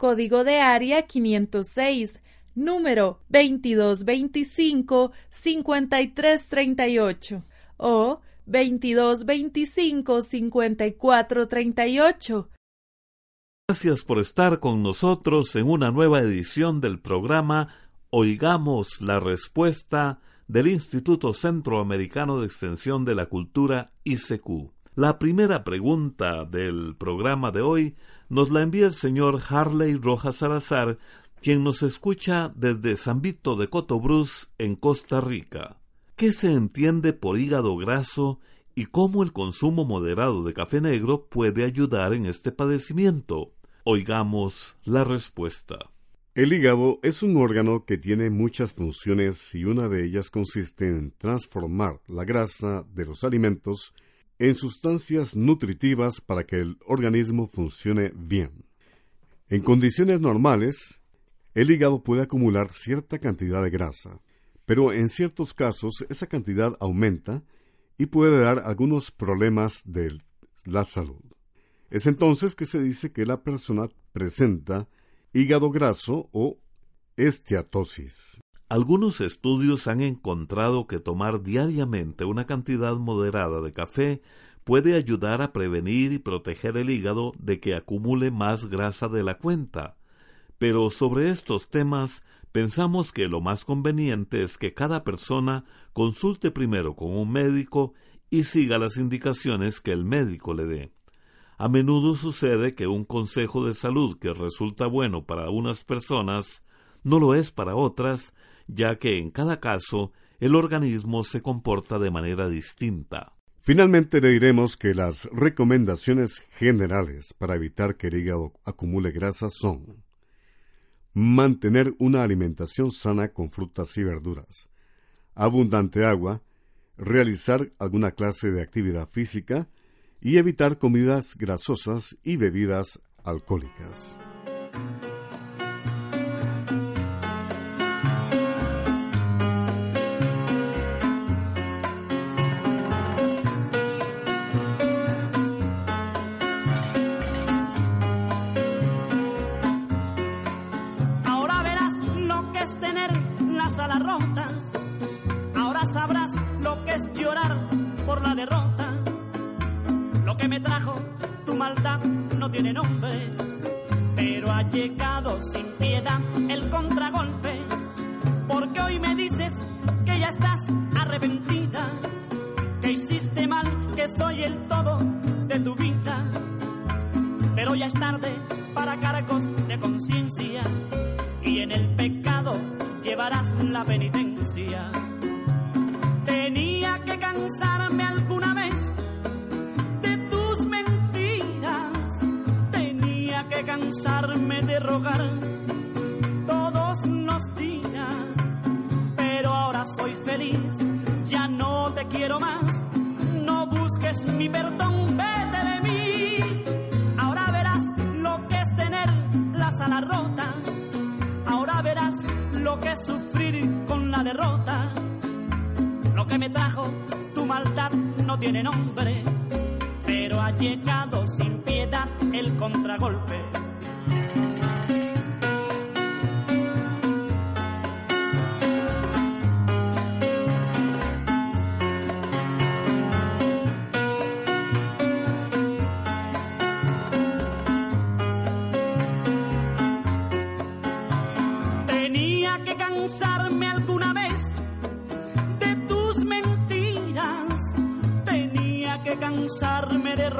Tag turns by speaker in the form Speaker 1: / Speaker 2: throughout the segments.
Speaker 1: código de área 506, número 2225-5338 o 2225-5438.
Speaker 2: Gracias por estar con nosotros en una nueva edición del programa Oigamos la Respuesta del Instituto Centroamericano de Extensión de la Cultura ICQ. La primera pregunta del programa de hoy nos la envía el señor Harley Rojas Salazar, quien nos escucha desde San Vito de Cotobruz, en Costa Rica. ¿Qué se entiende por hígado graso y cómo el consumo moderado de café negro puede ayudar en este padecimiento? Oigamos la respuesta.
Speaker 3: El hígado es un órgano que tiene muchas funciones y una de ellas consiste en transformar la grasa de los alimentos en sustancias nutritivas para que el organismo funcione bien. En condiciones normales, el hígado puede acumular cierta cantidad de grasa, pero en ciertos casos esa cantidad aumenta y puede dar algunos problemas de la salud. Es entonces que se dice que la persona presenta hígado graso o esteatosis.
Speaker 2: Algunos estudios han encontrado que tomar diariamente una cantidad moderada de café puede ayudar a prevenir y proteger el hígado de que acumule más grasa de la cuenta. Pero sobre estos temas pensamos que lo más conveniente es que cada persona consulte primero con un médico y siga las indicaciones que el médico le dé. A menudo sucede que un consejo de salud que resulta bueno para unas personas no lo es para otras ya que en cada caso el organismo se comporta de manera distinta.
Speaker 3: Finalmente le diremos que las recomendaciones generales para evitar que el hígado acumule grasa son mantener una alimentación sana con frutas y verduras, abundante agua, realizar alguna clase de actividad física y evitar comidas grasosas y bebidas alcohólicas.
Speaker 4: Tiene nombre, pero ha llegado sin piedad el contragolpe, porque hoy me dices que ya estás arrepentida, que hiciste mal, que soy el todo de tu vida, pero ya es tarde para cargos de conciencia y en el pecado llevarás la penitencia. Tenía que cansarme alguna vez cansarme de rogar todos los días, pero ahora soy feliz, ya no te quiero más, no busques mi perdón, vete de mí. Ahora verás lo que es tener la sala rota, ahora verás lo que es sufrir con la derrota. Lo que me trajo tu maldad no tiene nombre, pero ha llegado sin piedad el contragolpe.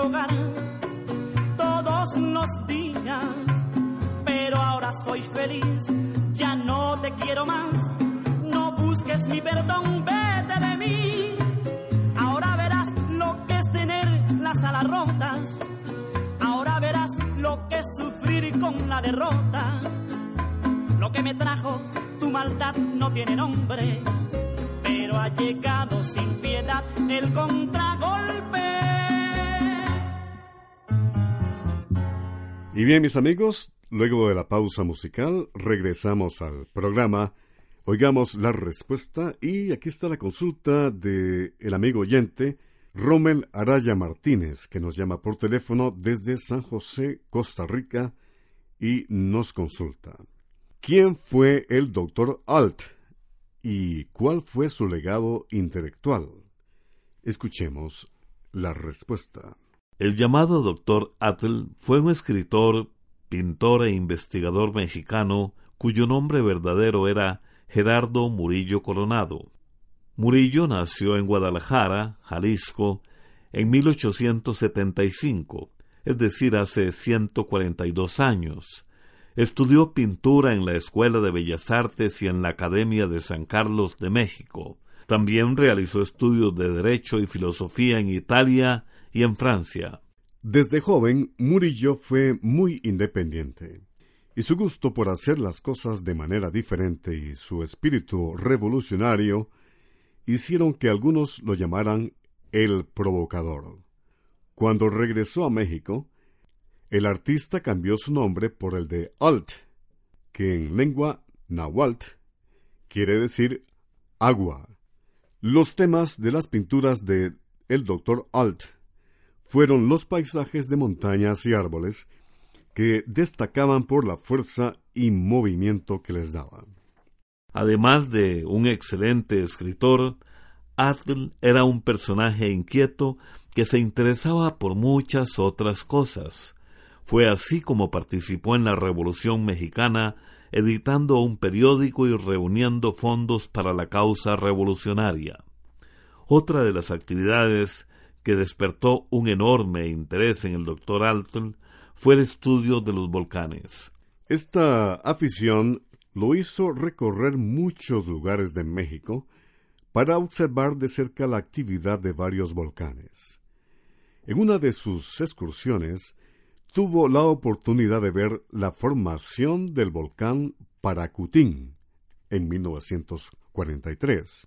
Speaker 4: Rogar todos los días. Pero ahora soy feliz, ya no te quiero más. No busques mi perdón, vete de mí. Ahora verás lo que es tener las alas rotas. Ahora verás lo que es sufrir con la derrota. Lo que me trajo tu maldad no tiene nombre,
Speaker 3: Y bien, mis amigos, luego de la pausa musical, regresamos al programa. Oigamos la respuesta y aquí está la consulta de el amigo oyente Rommel Araya Martínez, que nos llama por teléfono desde San José, Costa Rica, y nos consulta. ¿Quién fue el doctor Alt y cuál fue su legado intelectual? Escuchemos la respuesta.
Speaker 2: El llamado doctor Atl fue un escritor, pintor e investigador mexicano cuyo nombre verdadero era Gerardo Murillo Coronado. Murillo nació en Guadalajara, Jalisco, en 1875, es decir, hace 142 años. Estudió pintura en la Escuela de Bellas Artes y en la Academia de San Carlos de México. También realizó estudios de Derecho y Filosofía en Italia y en Francia.
Speaker 3: Desde joven, Murillo fue muy independiente, y su gusto por hacer las cosas de manera diferente y su espíritu revolucionario hicieron que algunos lo llamaran el provocador. Cuando regresó a México, el artista cambió su nombre por el de Alt, que en lengua nahuatl quiere decir agua. Los temas de las pinturas de el Dr. Alt fueron los paisajes de montañas y árboles que destacaban por la fuerza y movimiento que les daban.
Speaker 2: Además de un excelente escritor, Atl era un personaje inquieto que se interesaba por muchas otras cosas. Fue así como participó en la Revolución Mexicana, editando un periódico y reuniendo fondos para la causa revolucionaria. Otra de las actividades que despertó un enorme interés en el doctor Alton fue el estudio de los volcanes.
Speaker 3: Esta afición lo hizo recorrer muchos lugares de México para observar de cerca la actividad de varios volcanes. En una de sus excursiones tuvo la oportunidad de ver la formación del volcán Paracutín en 1943.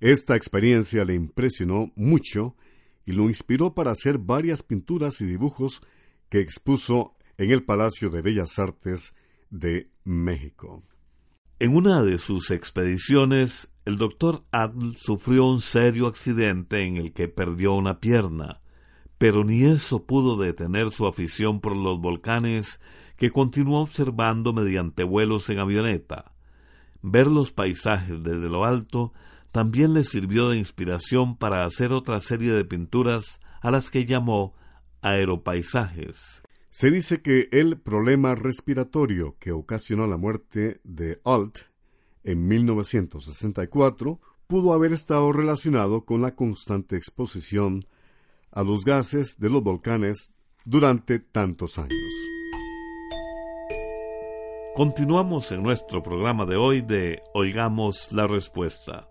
Speaker 3: Esta experiencia le impresionó mucho y lo inspiró para hacer varias pinturas y dibujos que expuso en el Palacio de Bellas Artes de México.
Speaker 2: En una de sus expediciones, el doctor Adl sufrió un serio accidente en el que perdió una pierna, pero ni eso pudo detener su afición por los volcanes que continuó observando mediante vuelos en avioneta. Ver los paisajes desde lo alto también le sirvió de inspiración para hacer otra serie de pinturas a las que llamó aeropaisajes.
Speaker 3: Se dice que el problema respiratorio que ocasionó la muerte de Alt en 1964 pudo haber estado relacionado con la constante exposición a los gases de los volcanes durante tantos años.
Speaker 2: Continuamos en nuestro programa de hoy de Oigamos la Respuesta.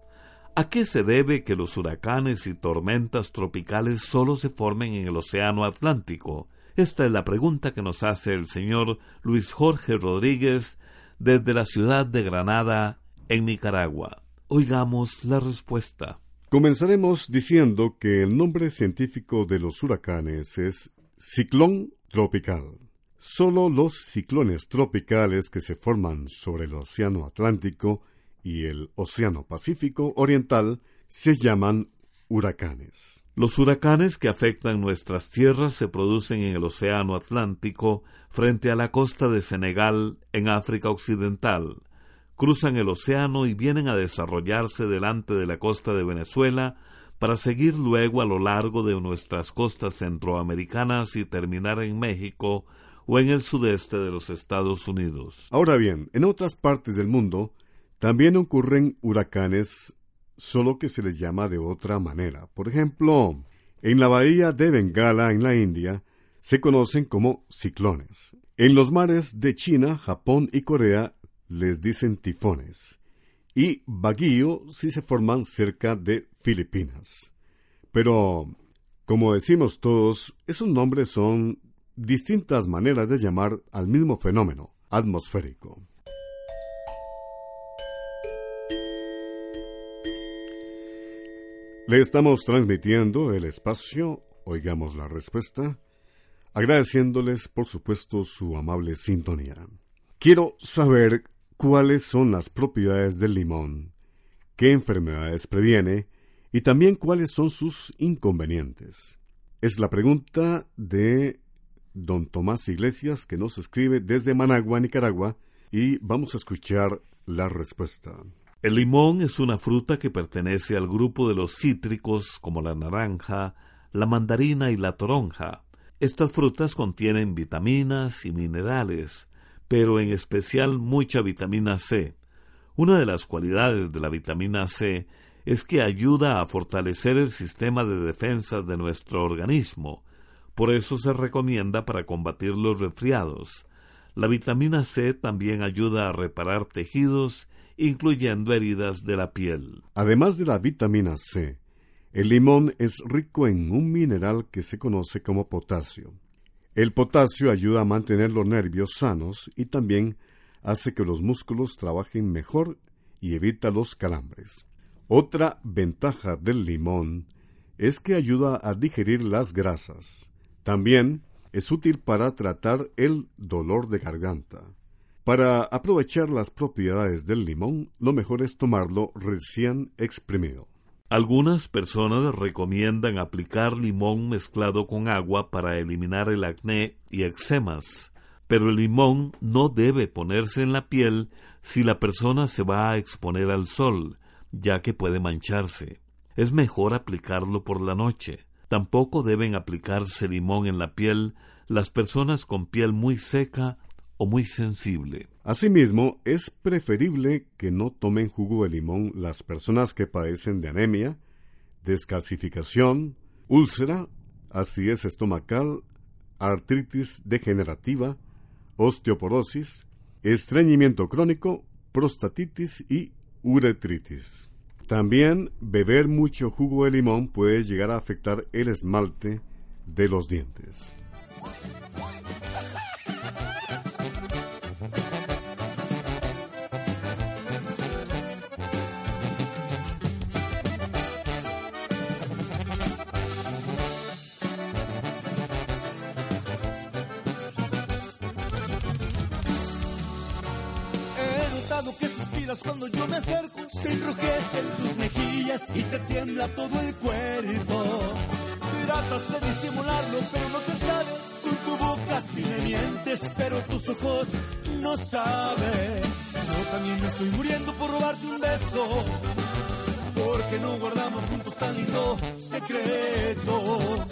Speaker 2: ¿A qué se debe que los huracanes y tormentas tropicales solo se formen en el Océano Atlántico? Esta es la pregunta que nos hace el señor Luis Jorge Rodríguez desde la ciudad de Granada, en Nicaragua. Oigamos la respuesta.
Speaker 3: Comenzaremos diciendo que el nombre científico de los huracanes es ciclón tropical. Solo los ciclones tropicales que se forman sobre el Océano Atlántico y el Océano Pacífico Oriental se llaman huracanes.
Speaker 2: Los huracanes que afectan nuestras tierras se producen en el Océano Atlántico frente a la costa de Senegal en África Occidental. Cruzan el océano y vienen a desarrollarse delante de la costa de Venezuela para seguir luego a lo largo de nuestras costas centroamericanas y terminar en México o en el sudeste de los Estados Unidos.
Speaker 3: Ahora bien, en otras partes del mundo También ocurren huracanes, solo que se les llama de otra manera. Por ejemplo, en la bahía de Bengala, en la India, se conocen como ciclones. En los mares de China, Japón y Corea les dicen tifones. Y baguío si se forman cerca de Filipinas. Pero, como decimos todos, esos nombres son distintas maneras de llamar al mismo fenómeno atmosférico. Le estamos transmitiendo el espacio, oigamos la respuesta, agradeciéndoles por supuesto su amable sintonía. Quiero saber cuáles son las propiedades del limón, qué enfermedades previene y también cuáles son sus inconvenientes. Es la pregunta de don Tomás Iglesias que nos escribe desde Managua, Nicaragua, y vamos a escuchar la respuesta.
Speaker 2: El limón es una fruta que pertenece al grupo de los cítricos como la naranja, la mandarina y la toronja. Estas frutas contienen vitaminas y minerales, pero en especial mucha vitamina C. Una de las cualidades de la vitamina C es que ayuda a fortalecer el sistema de defensa de nuestro organismo. Por eso se recomienda para combatir los resfriados. La vitamina C también ayuda a reparar tejidos, incluyendo heridas de la piel.
Speaker 3: Además de la vitamina C, el limón es rico en un mineral que se conoce como potasio. El potasio ayuda a mantener los nervios sanos y también hace que los músculos trabajen mejor y evita los calambres. Otra ventaja del limón es que ayuda a digerir las grasas. También es útil para tratar el dolor de garganta. Para aprovechar las propiedades del limón, lo mejor es tomarlo recién exprimido.
Speaker 2: Algunas personas recomiendan aplicar limón mezclado con agua para eliminar el acné y eczemas, pero el limón no debe ponerse en la piel si la persona se va a exponer al sol, ya que puede mancharse. Es mejor aplicarlo por la noche. Tampoco deben aplicarse limón en la piel las personas con piel muy seca muy sensible.
Speaker 3: Asimismo, es preferible que no tomen jugo de limón las personas que padecen de anemia, descalcificación, úlcera, acidez estomacal, artritis degenerativa, osteoporosis, estreñimiento crónico, prostatitis y uretritis. También beber mucho jugo de limón puede llegar a afectar el esmalte de los dientes.
Speaker 5: Cuando yo me acerco, se enrojecen tus mejillas y te tiembla todo el cuerpo. Tratas de disimularlo, pero no te sale. Con tu boca si me mientes, pero tus ojos no saben. Yo también me estoy muriendo por robarte un beso. Porque no guardamos juntos tan lindo secreto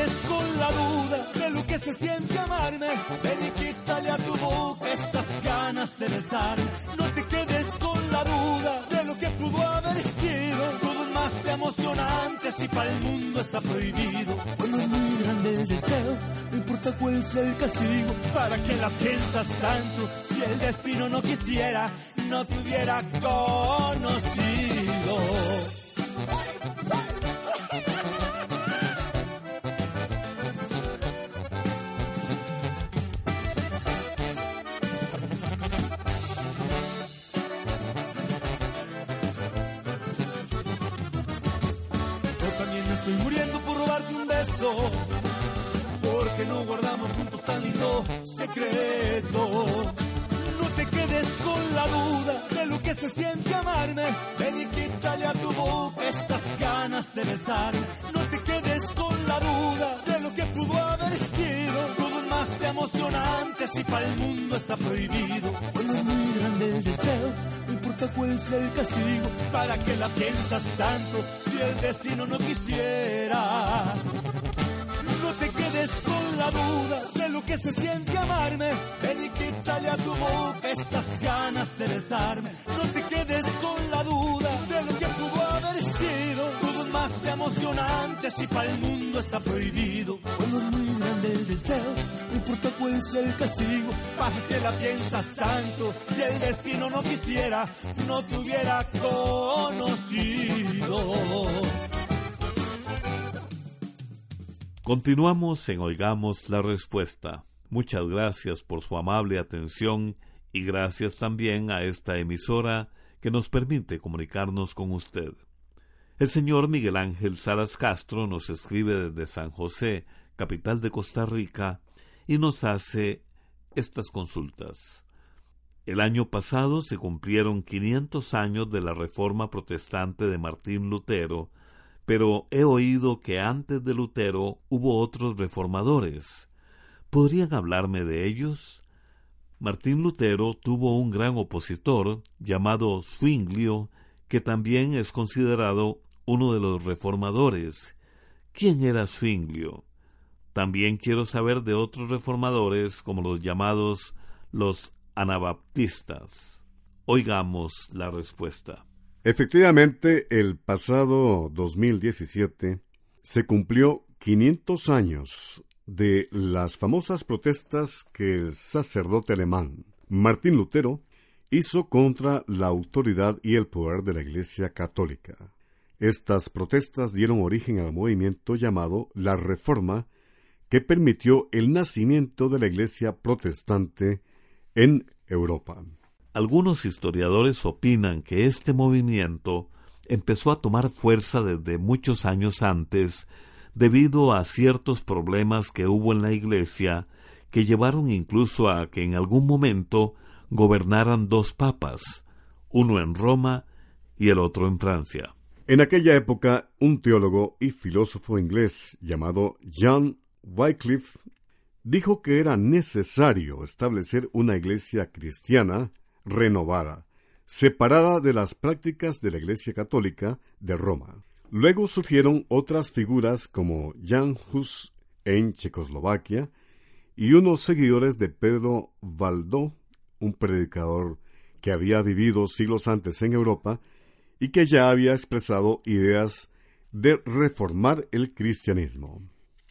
Speaker 5: te quedes con la duda de lo que se siente amarme. Ven y quítale a tu boca esas ganas de besar. No te quedes con la duda de lo que pudo haber sido. Todo más emocionante si para el mundo está prohibido. Cuando es muy grande el deseo, no importa cuál sea el castigo. ¿Para que la piensas tanto si el destino no quisiera, no te hubiera conocido? Porque no guardamos juntos tan lindo secreto. No te quedes con la duda de lo que se siente amarme. Ven y quítale a tu boca esas ganas de besar. No te quedes con la duda de lo que pudo haber sido. Todo es más emocionante si para el mundo está prohibido. Cuando es muy grande el deseo, importa cuál sea el castigo. ¿Para que la piensas tanto si el destino no quisiera? Con la duda de lo que se siente amarme. Ven y quítale a tu boca esas ganas de besarme. No te quedes con la duda de lo que pudo haber sido. Todo es más emocionante si para el mundo está prohibido. Cuando es muy grande el deseo, no importa cuál sea el castigo. ¿Para que la piensas tanto? Si el destino no quisiera, no te hubiera conocido.
Speaker 2: Continuamos en Oigamos la Respuesta. Muchas gracias por su amable atención y gracias también a esta emisora que nos permite comunicarnos con usted. El señor Miguel Ángel Salas Castro nos escribe desde San José, capital de Costa Rica, y nos hace estas consultas. El año pasado se cumplieron 500 años de la Reforma Protestante de Martín Lutero, pero he oído que antes de Lutero hubo otros reformadores. ¿Podrían hablarme de ellos? Martín Lutero tuvo un gran opositor llamado Zwinglio, que también es considerado uno de los reformadores. ¿Quién era Zwinglio? También quiero saber de otros reformadores como los llamados los anabaptistas. Oigamos la respuesta.
Speaker 3: Efectivamente, el pasado 2017 se cumplió 500 años de las famosas protestas que el sacerdote alemán Martín Lutero hizo contra la autoridad y el poder de la Iglesia Católica. Estas protestas dieron origen al movimiento llamado la Reforma, que permitió el nacimiento de la Iglesia protestante en Europa.
Speaker 2: Algunos historiadores opinan que este movimiento empezó a tomar fuerza desde muchos años antes debido a ciertos problemas que hubo en la Iglesia que llevaron incluso a que en algún momento gobernaran dos papas, uno en Roma y el otro en Francia.
Speaker 3: En aquella época, un teólogo y filósofo inglés llamado John Wycliffe dijo que era necesario establecer una iglesia cristiana renovada, separada de las prácticas de la Iglesia Católica de Roma. Luego surgieron otras figuras como Jan Hus en Checoslovaquia y unos seguidores de Pedro Valdó, un predicador que había vivido siglos antes en Europa y que ya había expresado ideas de reformar el cristianismo.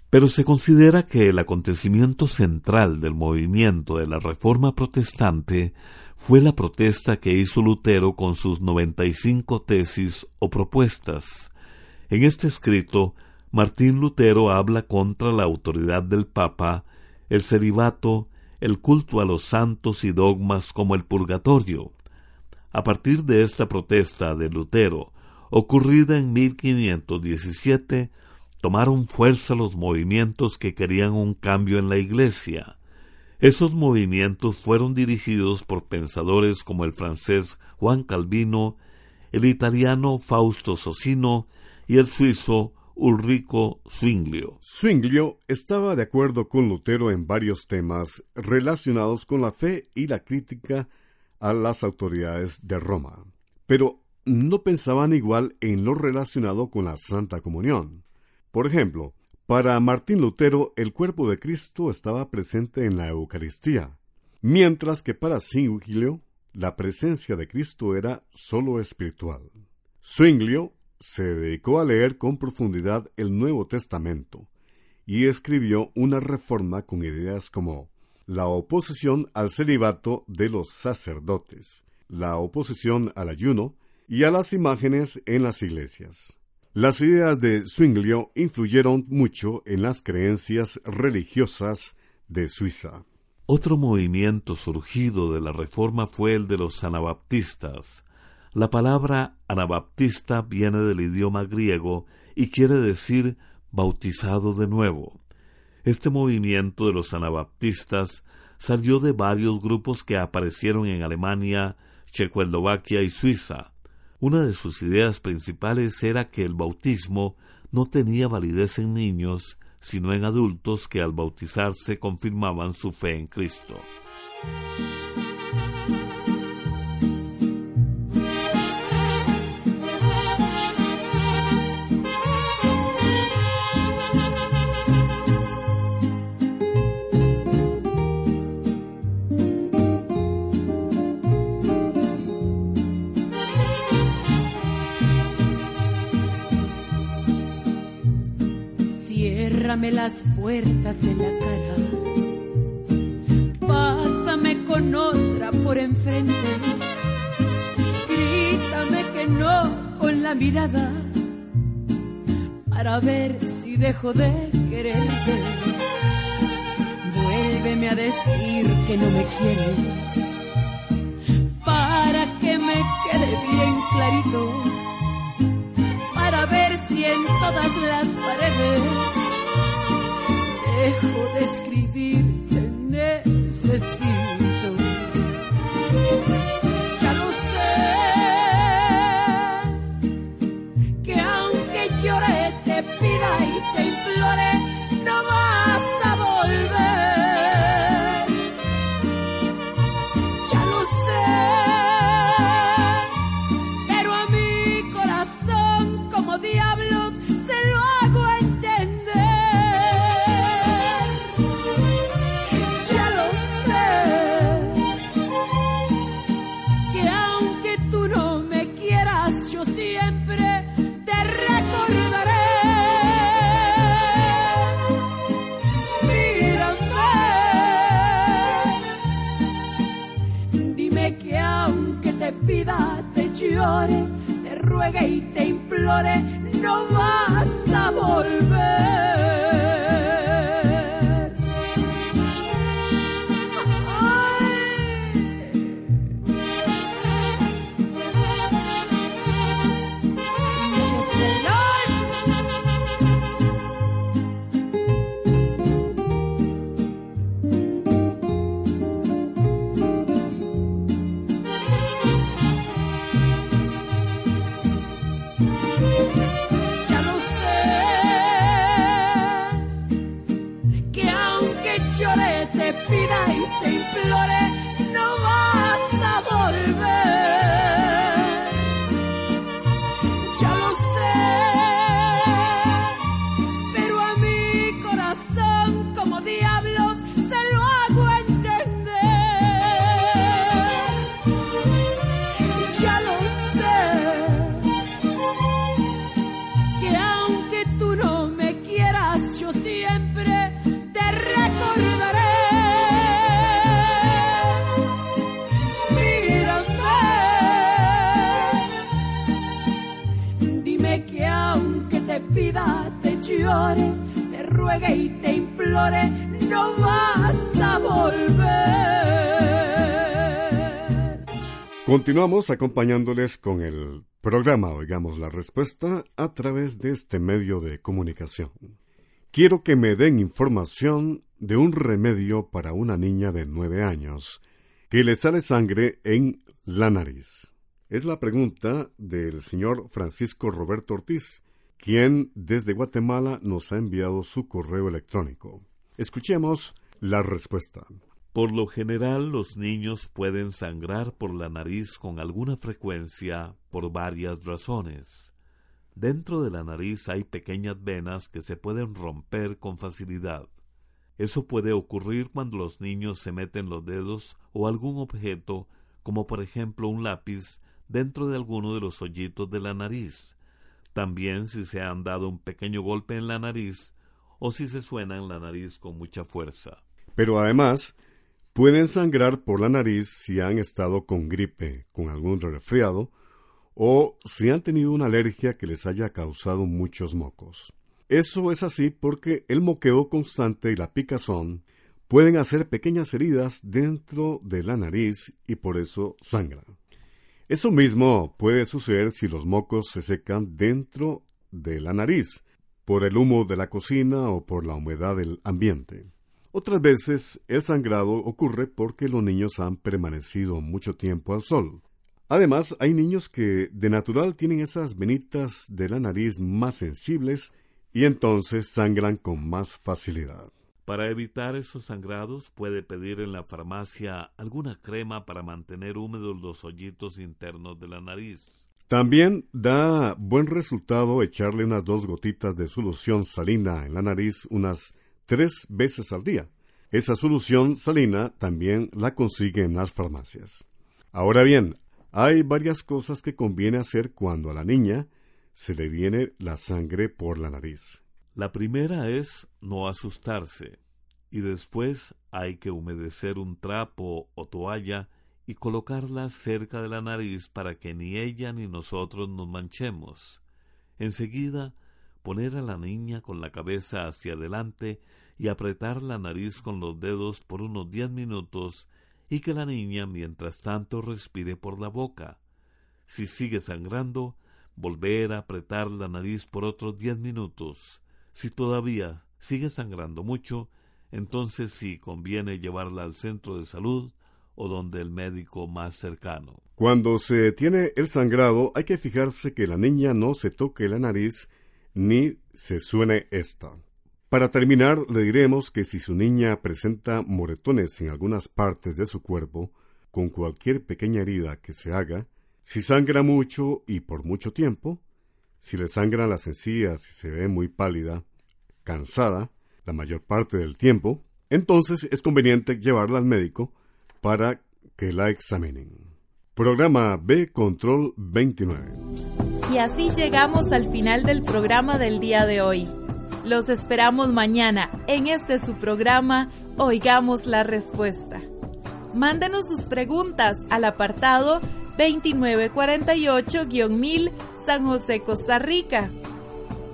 Speaker 2: Pero se considera que el acontecimiento central del movimiento de la Reforma Protestante fue la protesta que hizo Lutero con sus 95 tesis o propuestas. En este escrito, Martín Lutero habla contra la autoridad del Papa, el celibato, el culto a los santos y dogmas como el purgatorio. A partir de esta protesta de Lutero, ocurrida en 1517, tomaron fuerza los movimientos que querían un cambio en la Iglesia. Esos movimientos fueron dirigidos por pensadores como el francés Juan Calvino, el italiano Fausto Socino y el suizo Ulrico Zwinglio.
Speaker 3: Zwinglio estaba de acuerdo con Lutero en varios temas relacionados con la fe y la crítica a las autoridades de Roma, pero no pensaban igual en lo relacionado con la Santa Comunión. Por ejemplo, para Martín Lutero, el cuerpo de Cristo estaba presente en la Eucaristía, mientras que para Zwinglio, la presencia de Cristo era sólo espiritual. Zwinglio se dedicó a leer con profundidad el Nuevo Testamento y escribió una reforma con ideas como la oposición al celibato de los sacerdotes, la oposición al ayuno y a las imágenes en las iglesias. Las ideas de Zwinglio influyeron mucho en las creencias religiosas de Suiza.
Speaker 2: Otro movimiento surgido de la Reforma fue el de los anabaptistas. La palabra anabaptista viene del idioma griego y quiere decir bautizado de nuevo. Este movimiento de los anabaptistas salió de varios grupos que aparecieron en Alemania, Checoslovaquia y Suiza. Una de sus ideas principales era que el bautismo no tenía validez en niños, sino en adultos que al bautizarse confirmaban su fe en Cristo.
Speaker 6: Las puertas en la cara. Pásame con otra por enfrente. Grítame que no con la mirada para ver si dejo de quererte. Vuélveme a decir que no me quieres para que me quede bien clarito para ver si en todas las paredes dejo de escribir te necesito. Te ruegue y te implore, no vas a volver.
Speaker 3: Continuamos acompañándoles con el programa Oigamos la Respuesta a través de este medio de comunicación. Quiero que me den información de un remedio para una niña de nueve años que le sale sangre en la nariz. Es la pregunta del señor Francisco Roberto Ortiz, quien desde Guatemala nos ha enviado su correo electrónico. Escuchemos la respuesta.
Speaker 2: Por lo general, los niños pueden sangrar por la nariz con alguna frecuencia por varias razones. Dentro de la nariz hay pequeñas venas que se pueden romper con facilidad. Eso puede ocurrir cuando los niños se meten los dedos o algún objeto, como por ejemplo un lápiz, dentro de alguno de los hoyitos de la nariz. También si se han dado un pequeño golpe en la nariz o si se suena en la nariz con mucha fuerza.
Speaker 3: Pero además, pueden sangrar por la nariz si han estado con gripe, con algún resfriado, o si han tenido una alergia que les haya causado muchos mocos. Eso es así porque el moqueo constante y la picazón pueden hacer pequeñas heridas dentro de la nariz y por eso sangran. Eso mismo puede suceder si los mocos se secan dentro de la nariz, por el humo de la cocina o por la humedad del ambiente. Otras veces el sangrado ocurre porque los niños han permanecido mucho tiempo al sol. Además, hay niños que de natural tienen esas venitas de la nariz más sensibles y entonces sangran con más facilidad.
Speaker 2: Para evitar esos sangrados puede pedir en la farmacia alguna crema para mantener húmedos los hoyitos internos de la nariz.
Speaker 3: También da buen resultado echarle unas dos gotitas de solución salina en la nariz unas tres veces al día. Esa solución salina también la consigue en las farmacias. Ahora bien, hay varias cosas que conviene hacer cuando a la niña se le viene la sangre por la nariz.
Speaker 2: La primera es no asustarse y después hay que humedecer un trapo o toalla y colocarla cerca de la nariz para que ni ella ni nosotros nos manchemos. Enseguida, poner a la niña con la cabeza hacia adelante y apretar la nariz con los dedos por unos diez minutos y que la niña mientras tanto respire por la boca. Si sigue sangrando, volver a apretar la nariz por otros diez minutos. Si todavía sigue sangrando mucho, entonces sí conviene llevarla al centro de salud o donde el médico más cercano.
Speaker 3: Cuando se tiene el sangrado, hay que fijarse que la niña no se toque la nariz ni se suene esta. Para terminar, le diremos que si su niña presenta moretones en algunas partes de su cuerpo, con cualquier pequeña herida que se haga, si sangra mucho y por mucho tiempo, si le sangran las encías y se ve muy pálida, cansada, la mayor parte del tiempo, entonces es conveniente llevarla al médico para que la examinen. Programa B Control 29.
Speaker 1: Y así llegamos al final del programa del día de hoy. Los esperamos mañana en este su programa Oigamos la Respuesta. Mándenos sus preguntas al apartado 2948-1000 San José, Costa Rica.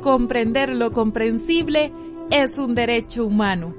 Speaker 1: comprender lo comprensible es un derecho humano.